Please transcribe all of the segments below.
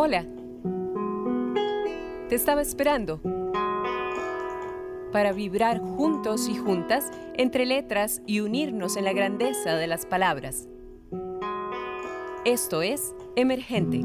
Hola. Te estaba esperando para vibrar juntos y juntas entre letras y unirnos en la grandeza de las palabras. Esto es Emergente.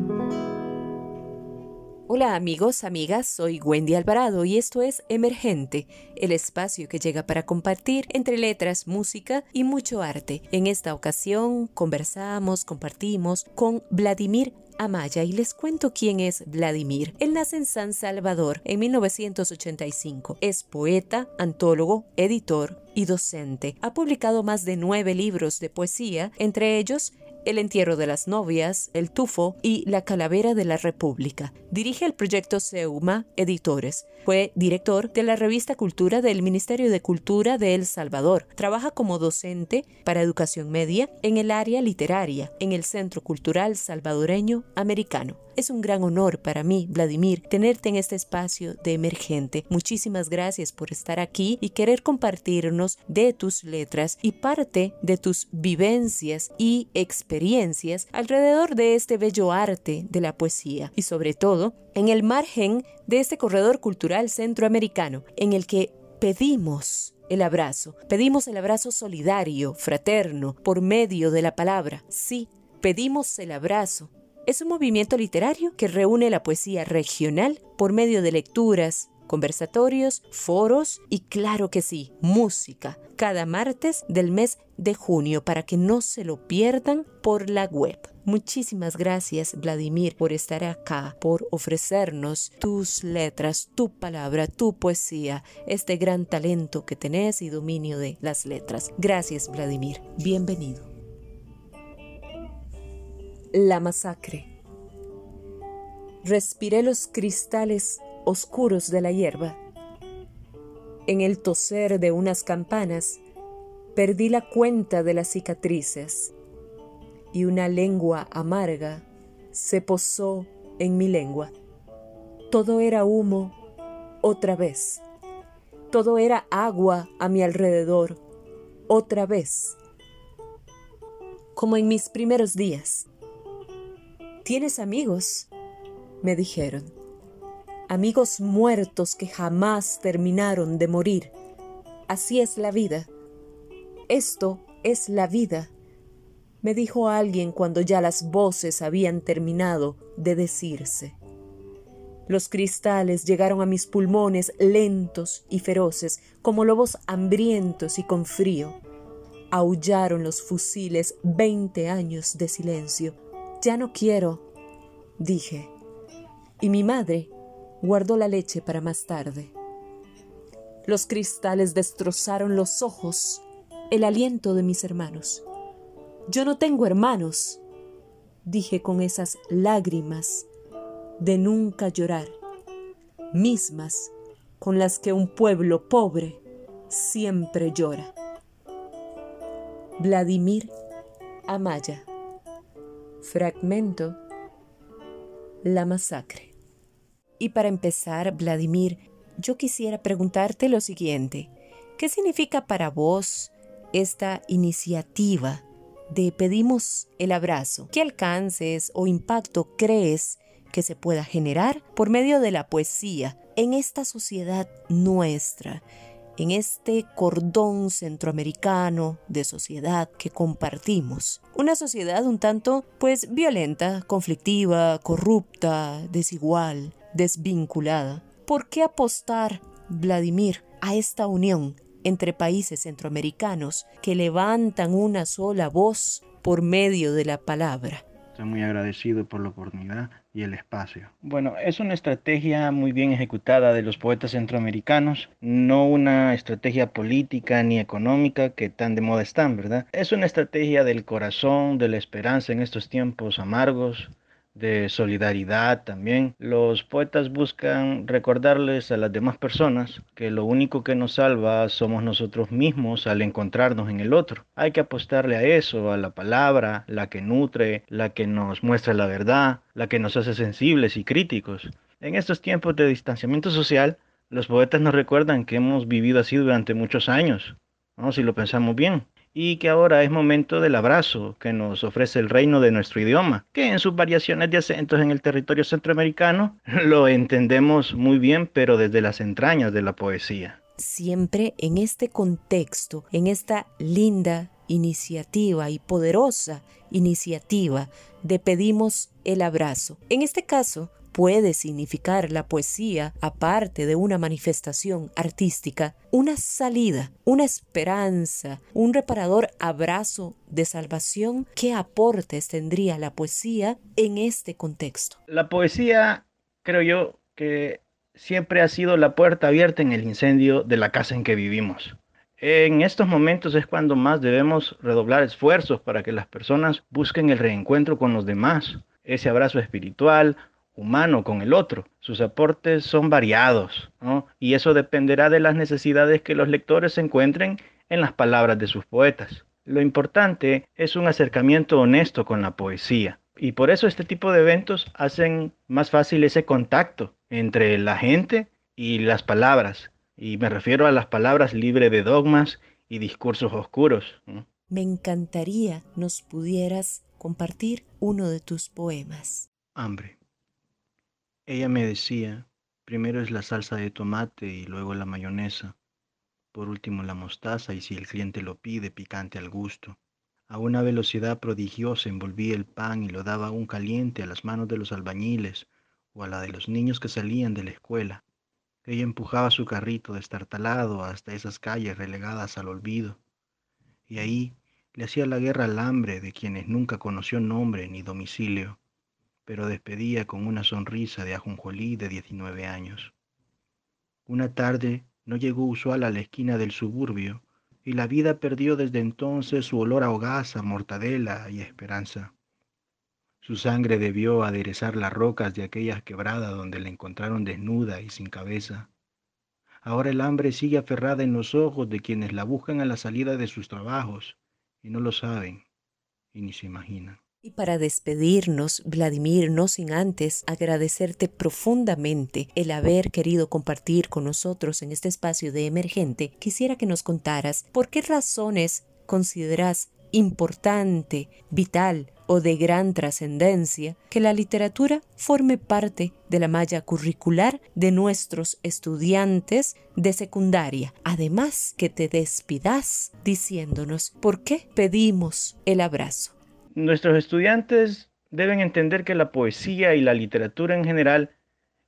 Hola amigos, amigas, soy Wendy Alvarado y esto es Emergente, el espacio que llega para compartir entre letras, música y mucho arte. En esta ocasión conversamos, compartimos con Vladimir Amaya y les cuento quién es Vladimir. Él nace en San Salvador en 1985. Es poeta, antólogo, editor y docente. Ha publicado más de nueve libros de poesía, entre ellos el entierro de las novias, El tufo y La calavera de la República. Dirige el proyecto Seuma Editores. Fue director de la revista Cultura del Ministerio de Cultura de El Salvador. Trabaja como docente para educación media en el área literaria en el Centro Cultural Salvadoreño Americano. Es un gran honor para mí, Vladimir, tenerte en este espacio de emergente. Muchísimas gracias por estar aquí y querer compartirnos de tus letras y parte de tus vivencias y experiencias alrededor de este bello arte de la poesía y sobre todo en el margen de este corredor cultural centroamericano en el que pedimos el abrazo, pedimos el abrazo solidario, fraterno, por medio de la palabra. Sí, pedimos el abrazo es un movimiento literario que reúne la poesía regional por medio de lecturas, conversatorios, foros y claro que sí, música, cada martes del mes de junio para que no se lo pierdan por la web. Muchísimas gracias Vladimir por estar acá, por ofrecernos tus letras, tu palabra, tu poesía, este gran talento que tenés y dominio de las letras. Gracias Vladimir, bienvenido. La masacre. Respiré los cristales oscuros de la hierba. En el toser de unas campanas, perdí la cuenta de las cicatrices y una lengua amarga se posó en mi lengua. Todo era humo otra vez. Todo era agua a mi alrededor otra vez. Como en mis primeros días. ¿Tienes amigos? me dijeron. Amigos muertos que jamás terminaron de morir. Así es la vida. Esto es la vida, me dijo alguien cuando ya las voces habían terminado de decirse. Los cristales llegaron a mis pulmones lentos y feroces, como lobos hambrientos y con frío. Aullaron los fusiles veinte años de silencio. Ya no quiero, dije. Y mi madre guardó la leche para más tarde. Los cristales destrozaron los ojos, el aliento de mis hermanos. Yo no tengo hermanos, dije con esas lágrimas de nunca llorar, mismas con las que un pueblo pobre siempre llora. Vladimir Amaya. Fragmento la masacre. Y para empezar, Vladimir, yo quisiera preguntarte lo siguiente. ¿Qué significa para vos esta iniciativa de pedimos el abrazo? ¿Qué alcances o impacto crees que se pueda generar por medio de la poesía en esta sociedad nuestra? En este cordón centroamericano de sociedad que compartimos. Una sociedad un tanto, pues, violenta, conflictiva, corrupta, desigual, desvinculada. ¿Por qué apostar, Vladimir, a esta unión entre países centroamericanos que levantan una sola voz por medio de la palabra? Estoy muy agradecido por la oportunidad y el espacio. Bueno, es una estrategia muy bien ejecutada de los poetas centroamericanos, no una estrategia política ni económica que tan de moda están, ¿verdad? Es una estrategia del corazón, de la esperanza en estos tiempos amargos, de solidaridad también. Los poetas buscan recordarles a las demás personas que lo único que nos salva somos nosotros mismos al encontrarnos en el otro. Hay que apostarle a eso, a la palabra, la que nutre, la que nos muestra la verdad, la que nos hace sensibles y críticos. En estos tiempos de distanciamiento social, los poetas nos recuerdan que hemos vivido así durante muchos años, ¿no? si lo pensamos bien. Y que ahora es momento del abrazo que nos ofrece el reino de nuestro idioma, que en sus variaciones de acentos en el territorio centroamericano lo entendemos muy bien, pero desde las entrañas de la poesía. Siempre en este contexto, en esta linda iniciativa y poderosa iniciativa de pedimos el abrazo. En este caso, puede significar la poesía, aparte de una manifestación artística, una salida, una esperanza, un reparador abrazo de salvación? ¿Qué aportes tendría la poesía en este contexto? La poesía, creo yo, que siempre ha sido la puerta abierta en el incendio de la casa en que vivimos. En estos momentos es cuando más debemos redoblar esfuerzos para que las personas busquen el reencuentro con los demás, ese abrazo espiritual, humano con el otro. Sus aportes son variados, y eso dependerá de las necesidades que los lectores encuentren en las palabras de sus poetas. Lo importante es un acercamiento honesto con la poesía, y por eso este tipo de eventos hacen más fácil ese contacto entre la gente y las palabras, y me refiero a las palabras libres de dogmas y discursos oscuros. Me encantaría nos pudieras compartir uno de tus poemas. Hambre. Ella me decía, primero es la salsa de tomate y luego la mayonesa, por último la mostaza y si el cliente lo pide, picante al gusto. A una velocidad prodigiosa envolvía el pan y lo daba aún caliente a las manos de los albañiles o a la de los niños que salían de la escuela. Ella empujaba su carrito destartalado hasta esas calles relegadas al olvido, y ahí le hacía la guerra al hambre de quienes nunca conoció nombre ni domicilio pero despedía con una sonrisa de ajonjolí de 19 años. Una tarde no llegó usual a la esquina del suburbio y la vida perdió desde entonces su olor a hogaza, mortadela y esperanza. Su sangre debió aderezar las rocas de aquellas quebradas donde la encontraron desnuda y sin cabeza. Ahora el hambre sigue aferrada en los ojos de quienes la buscan a la salida de sus trabajos y no lo saben y ni se imaginan. Y para despedirnos, Vladimir, no sin antes agradecerte profundamente el haber querido compartir con nosotros en este espacio de emergente, quisiera que nos contaras por qué razones consideras importante, vital o de gran trascendencia que la literatura forme parte de la malla curricular de nuestros estudiantes de secundaria. Además que te despidas diciéndonos por qué pedimos el abrazo. Nuestros estudiantes deben entender que la poesía y la literatura en general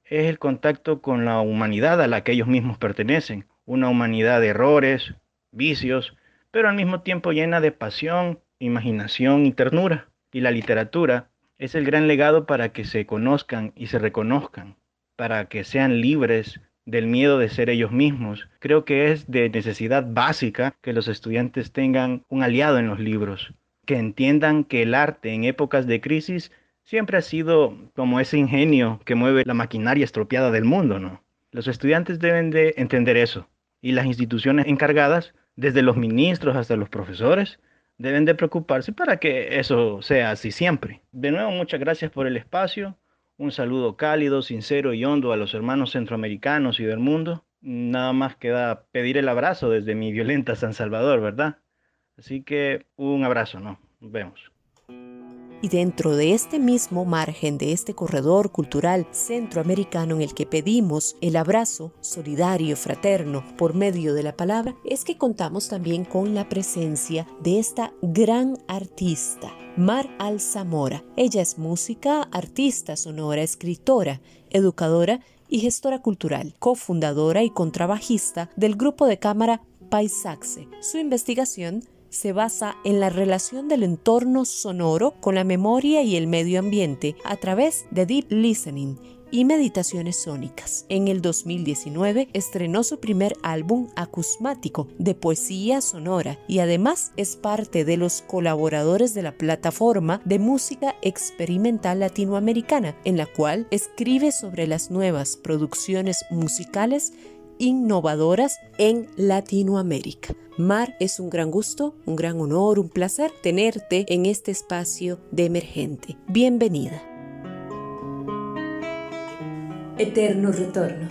es el contacto con la humanidad a la que ellos mismos pertenecen, una humanidad de errores, vicios, pero al mismo tiempo llena de pasión, imaginación y ternura. Y la literatura es el gran legado para que se conozcan y se reconozcan, para que sean libres del miedo de ser ellos mismos. Creo que es de necesidad básica que los estudiantes tengan un aliado en los libros, que entiendan que el arte en épocas de crisis siempre ha sido como ese ingenio que mueve la maquinaria estropeada del mundo, ¿no? Los estudiantes deben de entender eso y las instituciones encargadas, desde los ministros hasta los profesores, deben de preocuparse para que eso sea así siempre. De nuevo, muchas gracias por el espacio. Un saludo cálido, sincero y hondo a los hermanos centroamericanos y del mundo. Nada más queda pedir el abrazo desde mi violenta San Salvador, ¿verdad? Así que un abrazo, ¿no? Nos vemos. Y dentro de este mismo margen, de este corredor cultural centroamericano en el que pedimos el abrazo solidario, fraterno, por medio de la palabra, es que contamos también con la presencia de esta gran artista, Mar Alzamora. Ella es música, artista sonora, escritora, educadora y gestora cultural, cofundadora y contrabajista del grupo de cámara Paisaxe. Su investigación se basa en la relación del entorno sonoro con la memoria y el medio ambiente a través de deep listening y meditaciones sónicas. En el 2019 estrenó su primer álbum acusmático de poesía sonora y además es parte de los colaboradores de la plataforma de música experimental latinoamericana, en la cual escribe sobre las nuevas producciones musicales innovadoras en Latinoamérica. Mar, es un gran gusto, un gran honor, un placer tenerte en este espacio de emergente. Bienvenida. Eterno retorno.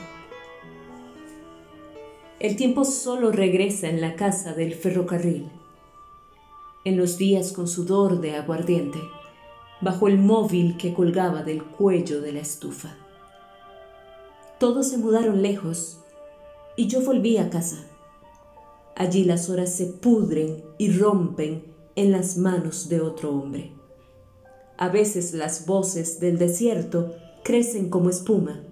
El tiempo solo regresa en la casa del ferrocarril. en los días con sudor de aguardiente, bajo el móvil que colgaba del cuello de la estufa. Todos se mudaron lejos y yo volví a casa. Allí las horas se pudren y rompen en las manos de otro hombre. A veces las voces del desierto crecen como espuma,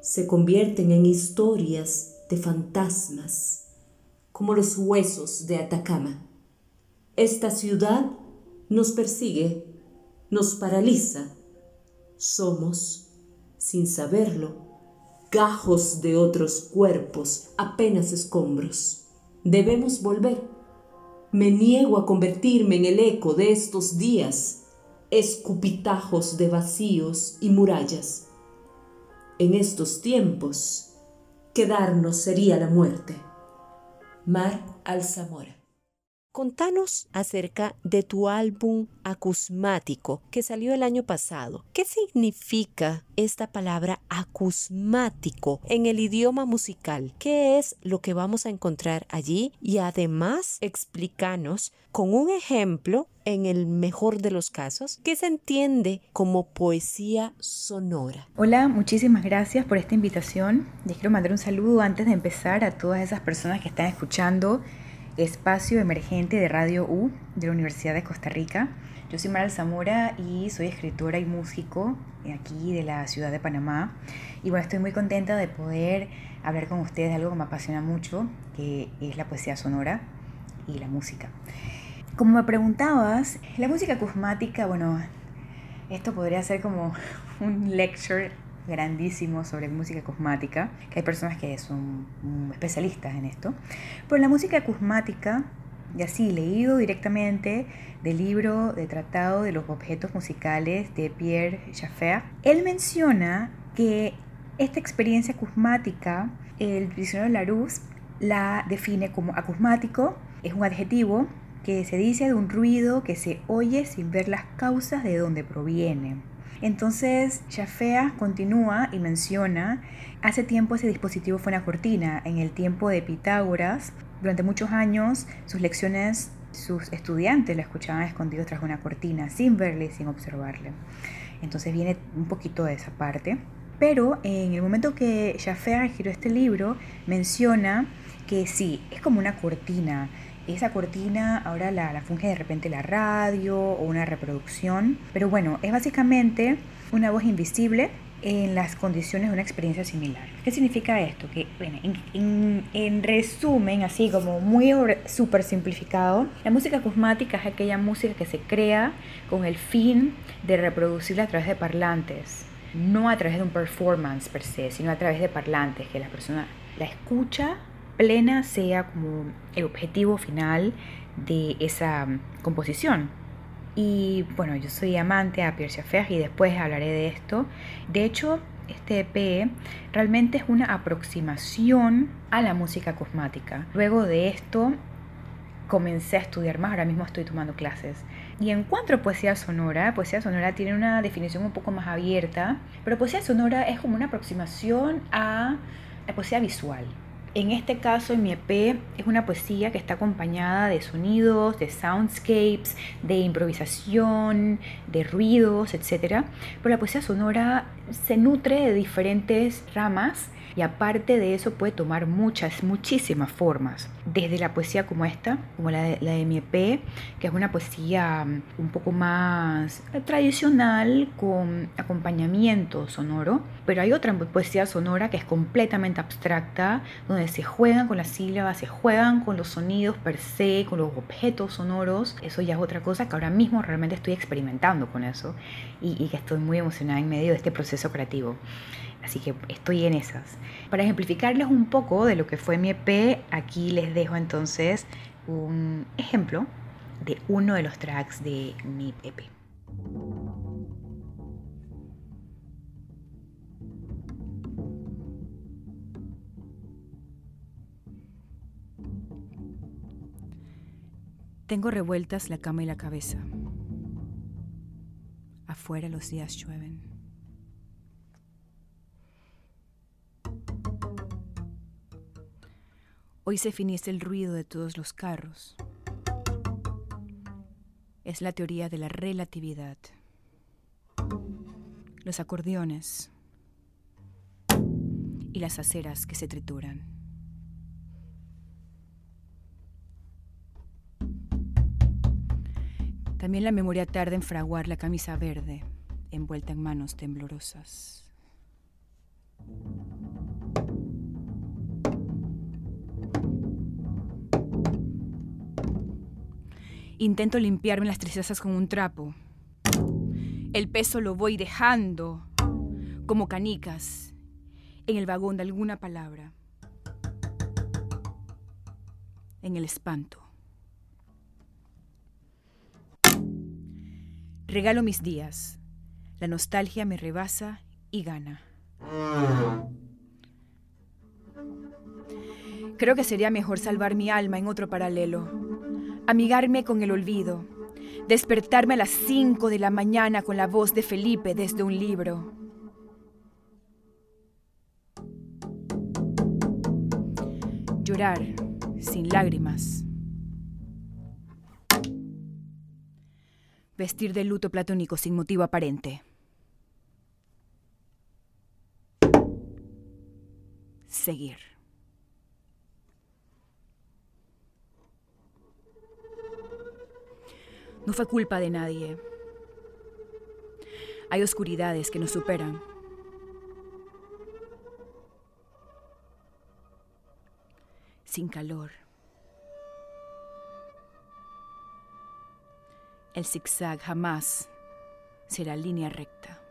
se convierten en historias de fantasmas, como los huesos de Atacama. Esta ciudad nos persigue, nos paraliza. Somos, sin saberlo, gajos de otros cuerpos, apenas escombros. Debemos volver. Me niego a convertirme en el eco de estos días, escupitajos de vacíos y murallas. En estos tiempos, quedarnos sería la muerte. Mar Alzamora. Contanos acerca de tu álbum acusmático que salió el año pasado. ¿Qué significa esta palabra acusmático en el idioma musical? ¿Qué es lo que vamos a encontrar allí? Y además explícanos con un ejemplo, en el mejor de los casos, que se entiende como poesía sonora. Hola, muchísimas gracias por esta invitación. Les quiero mandar un saludo antes de empezar a todas esas personas que están escuchando espacio emergente de Radio U de la Universidad de Costa Rica. Yo soy Mara Zamora y soy escritora y músico aquí de la ciudad de Panamá. Y bueno, estoy muy contenta de poder hablar con ustedes de algo que me apasiona mucho, que es la poesía sonora y la música. Como me preguntabas, la música acusmática, bueno, esto podría ser como un lecture grandísimo sobre música cosmática, que hay personas que son especialistas en esto. Pero la música cosmática, y así leído directamente del libro de Tratado de los Objetos Musicales de Pierre Schaeffer, él menciona que esta experiencia acusmática, el diccionario Larousse la define como acusmático, es un adjetivo que se dice de un ruido que se oye sin ver las causas de dónde proviene. Entonces, Chafea continúa y menciona, hace tiempo ese dispositivo fue una cortina, en el tiempo de Pitágoras, durante muchos años sus lecciones, sus estudiantes la escuchaban escondidos tras una cortina, sin verle sin observarle. Entonces viene un poquito de esa parte. Pero en el momento que Jaffe escribió este libro, menciona que sí, es como una cortina, esa cortina ahora la, funge de repente la radio o una reproducción, pero bueno, es básicamente una voz invisible en las condiciones de una experiencia similar. ¿Qué significa esto? Que, bueno, en, resumen, así como muy súper simplificado, la música cosmática es aquella música que se crea con el fin de reproducirla a través de parlantes, no a través de un performance per se, sino a través de parlantes, que la persona la escucha plena sea como el objetivo final de esa mm, composición. Y bueno, yo soy amante a Pierre Schaeffer y después hablaré de esto. De hecho, este EP realmente es una aproximación a la música cosmática. Luego de esto comencé a estudiar más, ahora mismo estoy tomando clases. Y en cuanto a poesía sonora, poesía sonora tiene una definición un poco más abierta, pero poesía sonora es como una aproximación a la poesía visual. En este caso, en mi EP, es una poesía que está acompañada de sonidos, de soundscapes, de improvisación, de ruidos, etc. Pero la poesía sonora se nutre de diferentes ramas y aparte de eso puede tomar muchas, muchísimas formas, desde la poesía como esta, como la de, la de mi EP, que es una poesía mm, un poco más tradicional con acompañamiento sonoro, pero hay otra poesía sonora que es completamente abstracta, donde se juegan con las sílabas, se juegan con los sonidos per se, con los objetos sonoros, eso ya es otra cosa que ahora mismo realmente estoy experimentando con eso y, y que estoy muy emocionada en medio de este proceso creativo. Así que estoy en esas. Para ejemplificarles un poco de lo que fue mi EP, aquí les dejo entonces un ejemplo de uno de los tracks de mi EP. Tengo revueltas la cama y la cabeza. Afuera los días llueven. Hoy se finiese el ruido de todos los carros. es la teoría de la relatividad. Los acordeones y las aceras que se trituran. También la memoria tarda en fraguar la camisa verde, envuelta en manos temblorosas. Intento limpiarme las tristezas con un trapo. El peso lo voy dejando como canicas en el vagón de alguna palabra. En el espanto. Regalo mis días. La nostalgia me rebasa y gana. Creo que sería mejor salvar mi alma en otro paralelo amigarme con el olvido, despertarme a las 5 de la mañana con la voz de Felipe desde un libro. Llorar sin lágrimas. Vestir de luto platónico sin motivo aparente. Seguir. No fue culpa de nadie. Hay oscuridades que nos superan. Sin calor. El zigzag jamás será línea recta.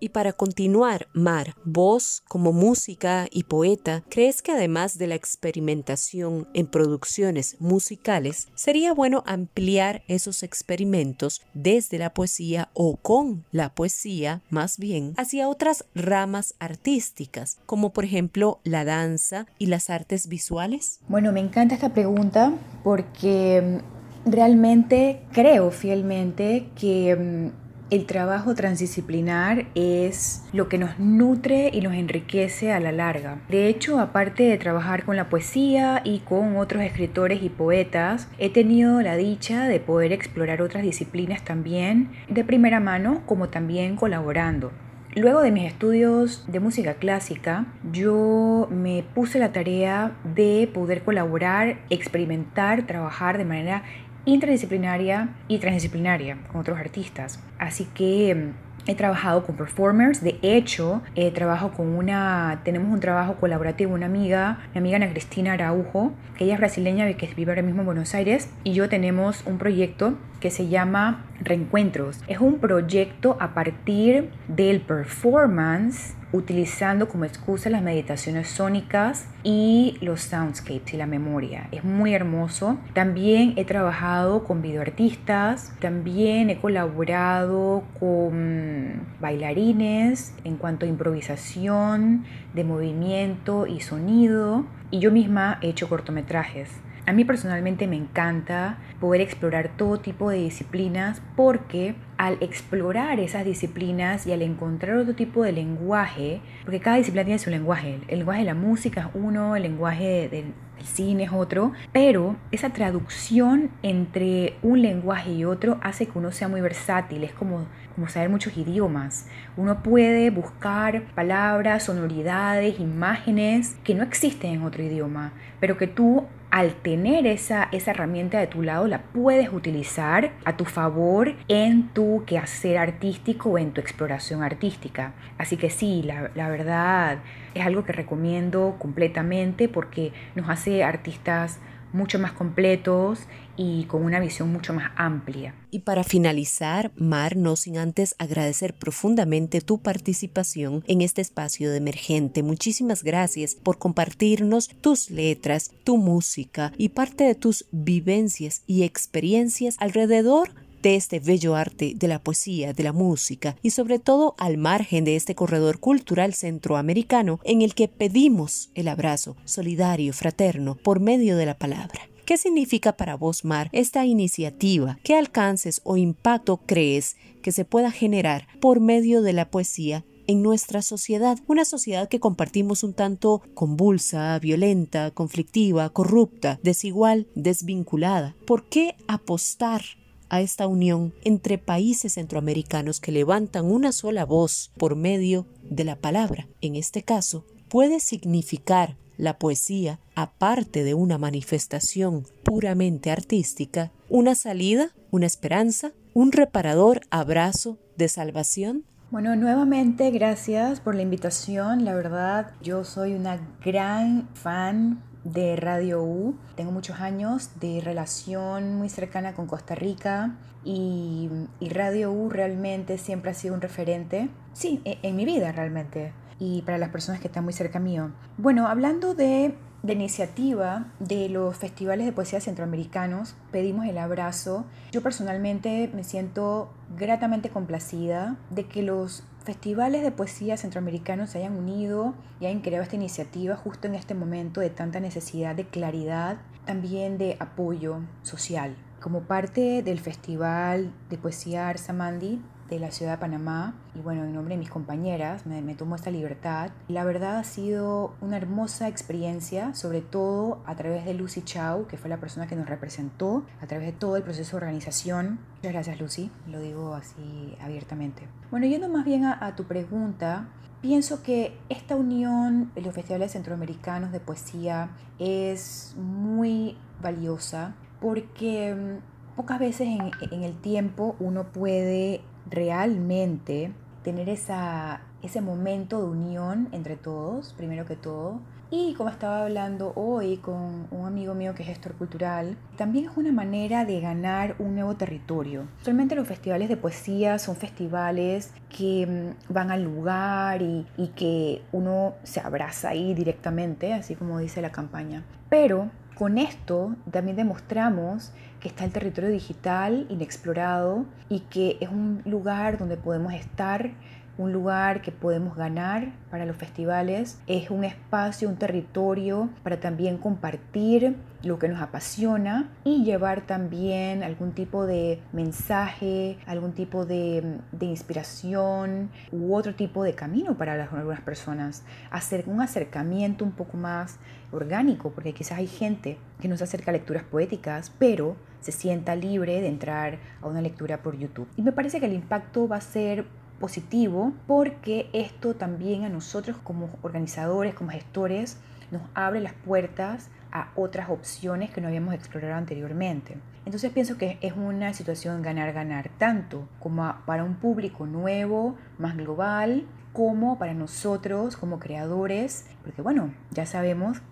Y para continuar, Mar, vos como música y poeta, ¿crees que además de la experimentación en producciones musicales, sería bueno ampliar esos experimentos desde la poesía o con la poesía, más bien, hacia otras ramas artísticas, como por ejemplo la danza y las artes visuales? Bueno, me encanta esta pregunta porque mm, realmente creo fielmente que mm, el trabajo transdisciplinar es lo que nos nutre y nos enriquece a la larga. De hecho, aparte de trabajar con la poesía y con otros escritores y poetas, he tenido la dicha de poder explorar otras disciplinas también de primera mano como también colaborando. Luego de mis estudios de música clásica, yo me puse la tarea de poder colaborar, experimentar, trabajar de manera interdisciplinaria y transdisciplinaria con otros artistas. Así que mm, he trabajado con performers, de hecho, he trabajado con una, tenemos un trabajo colaborativo, una amiga, mi amiga Ana Cristina Araujo, que ella es brasileña, que vive ahora mismo en Buenos Aires, y yo tenemos un proyecto que se llama Reencuentros. Es un proyecto a partir del performance utilizando como excusa las meditaciones sónicas y los soundscapes y la memoria. Es muy hermoso. También he trabajado con videoartistas, también he colaborado con bailarines en cuanto a improvisación de movimiento y sonido y yo misma he hecho cortometrajes. A mí personalmente me encanta poder explorar todo tipo de disciplinas porque al explorar esas disciplinas y al encontrar otro tipo de lenguaje, porque cada disciplina tiene su lenguaje, el lenguaje de la música es uno, el lenguaje del, cine es otro, pero esa traducción entre un lenguaje y otro hace que uno sea muy versátil, es como, como saber muchos idiomas. Uno puede buscar palabras, sonoridades, imágenes que no existen en otro idioma, pero que tú al tener esa, esa herramienta de tu lado, la puedes utilizar a tu favor en tu quehacer artístico o en tu exploración artística. Así que sí, la, la verdad es algo que recomiendo completamente porque nos hace artistas mucho más completos y con una visión mucho más amplia. Y para finalizar, Mar, no sin antes agradecer profundamente tu participación en este espacio de emergente. Muchísimas gracias por compartirnos tus letras, tu música y parte de tus vivencias y experiencias alrededor de este bello arte de la poesía, de la música y sobre todo al margen de este corredor cultural centroamericano en el que pedimos el abrazo solidario, fraterno, por medio de la palabra. ¿Qué significa para vos, Mar, esta iniciativa? ¿Qué alcances o impacto crees que se pueda generar por medio de la poesía en nuestra sociedad, una sociedad que compartimos un tanto convulsa, violenta, conflictiva, corrupta, desigual, desvinculada. ¿Por qué apostar a esta unión entre países centroamericanos que levantan una sola voz por medio de la palabra? En este caso, puede significar la poesía, aparte de una manifestación puramente artística, una salida, una esperanza, un reparador abrazo de salvación? Bueno, nuevamente gracias por la invitación. La verdad, yo soy una gran fan de Radio U. Tengo muchos años de relación muy cercana con Costa Rica y, Radio U realmente siempre ha sido un referente, sí, en, en mi vida realmente y para las personas que están muy cerca mío. Bueno, hablando de de iniciativa de los festivales de poesía centroamericanos, pedimos el abrazo. Yo personalmente me siento gratamente complacida de que los festivales de poesía centroamericanos se hayan unido y hayan creado esta iniciativa justo en este momento de tanta necesidad de claridad, también de apoyo social. Como parte del Festival de Poesía Arsamandi, de la ciudad de Panamá y bueno, en nombre de mis compañeras me, me tomo esta libertad. La verdad ha sido una hermosa experiencia, sobre todo a través de Lucy Chau, que fue la persona que nos representó, a través de todo el proceso de organización. Muchas gracias Lucy, lo digo así abiertamente. Bueno, yendo más bien a, a tu pregunta, Pienso que esta unión en los festivales centroamericanos de poesía es muy valiosa porque mm, pocas veces en, en, el tiempo uno puede realmente tener esa, ese momento de unión entre todos, primero que todo. Y como estaba hablando hoy con un amigo mío que es gestor cultural, también es una manera de ganar un nuevo territorio. Actualmente los festivales de poesía son festivales que mm, van al lugar y, y que uno se abraza ahí directamente, así como dice la campaña. Pero con esto también demostramos que está el territorio digital inexplorado y que es un lugar donde podemos estar un lugar que podemos ganar para los festivales, es un espacio, un territorio para también compartir lo que nos apasiona y llevar también algún tipo de mensaje, algún tipo de, inspiración u otro tipo de camino para algunas personas. Hacer un acercamiento un poco más orgánico, porque quizás hay gente que nos acerca a lecturas poéticas, pero se sienta libre de entrar a una lectura por YouTube. Y me parece que el impacto va a ser positivo porque esto también a nosotros como organizadores, como gestores, nos abre las puertas a otras opciones que no habíamos explorado anteriormente. Entonces pienso que es una situación ganar-ganar, tanto como para un público nuevo, más global, como para nosotros como creadores, porque bueno, ya sabemos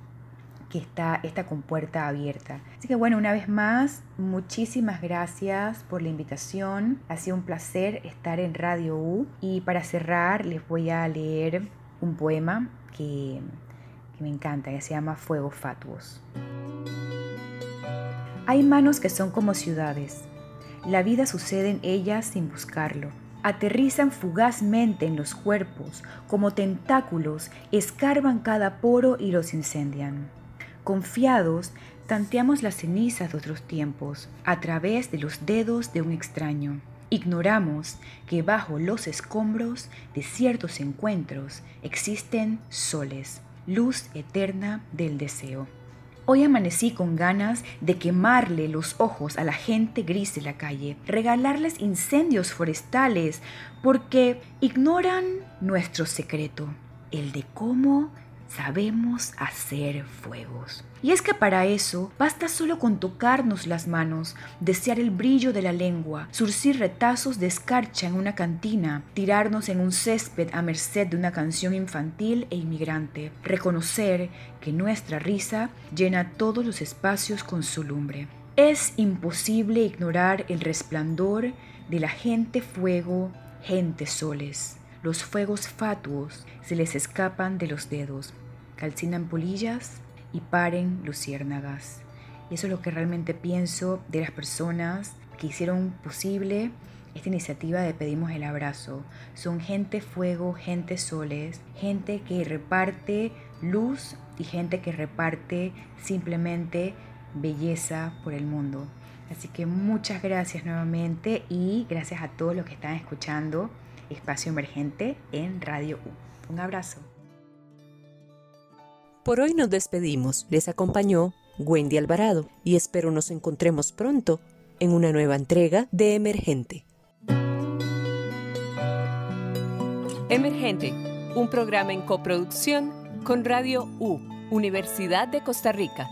que está esta compuerta abierta. Así que bueno, una vez más, muchísimas gracias por la invitación. Ha sido un placer estar en Radio U. Y para cerrar, les voy a leer un poema que, que me encanta, que se llama Fuegos Fatuos. Hay manos que son como ciudades. La vida sucede en ellas sin buscarlo aterrizan fugazmente en los cuerpos, como tentáculos, escarban cada poro y los incendian. Confiados, tanteamos las cenizas de otros tiempos a través de los dedos de un extraño. Ignoramos que bajo los escombros de ciertos encuentros existen soles, luz eterna del deseo. Hoy amanecí con ganas de quemarle los ojos a la gente gris de la calle, regalarles incendios forestales, porque ignoran nuestro secreto, el de cómo sabemos hacer fuegos. Y es que para eso basta solo con tocarnos las manos, desear el brillo de la lengua, surcir retazos de escarcha en una cantina, tirarnos en un césped a merced de una canción infantil e inmigrante, reconocer que nuestra risa llena todos los espacios con su lumbre. Es imposible ignorar el resplandor de la gente fuego, gente soles. Los fuegos fatuos se les escapan de los dedos, calcinan polillas y paren luciérnagas. Y eso es lo que realmente pienso de las personas que hicieron posible esta iniciativa de Pedimos el Abrazo. Son gente fuego, gente soles, gente que reparte luz y gente que reparte simplemente belleza por el mundo. Así que muchas gracias nuevamente y gracias a todos los que están escuchando Espacio Emergente en Radio U. Un abrazo. Por hoy nos despedimos. Les acompañó Wendy Alvarado y espero nos encontremos pronto en una nueva entrega de Emergente. Emergente, un programa en coproducción con Radio U, Universidad de Costa Rica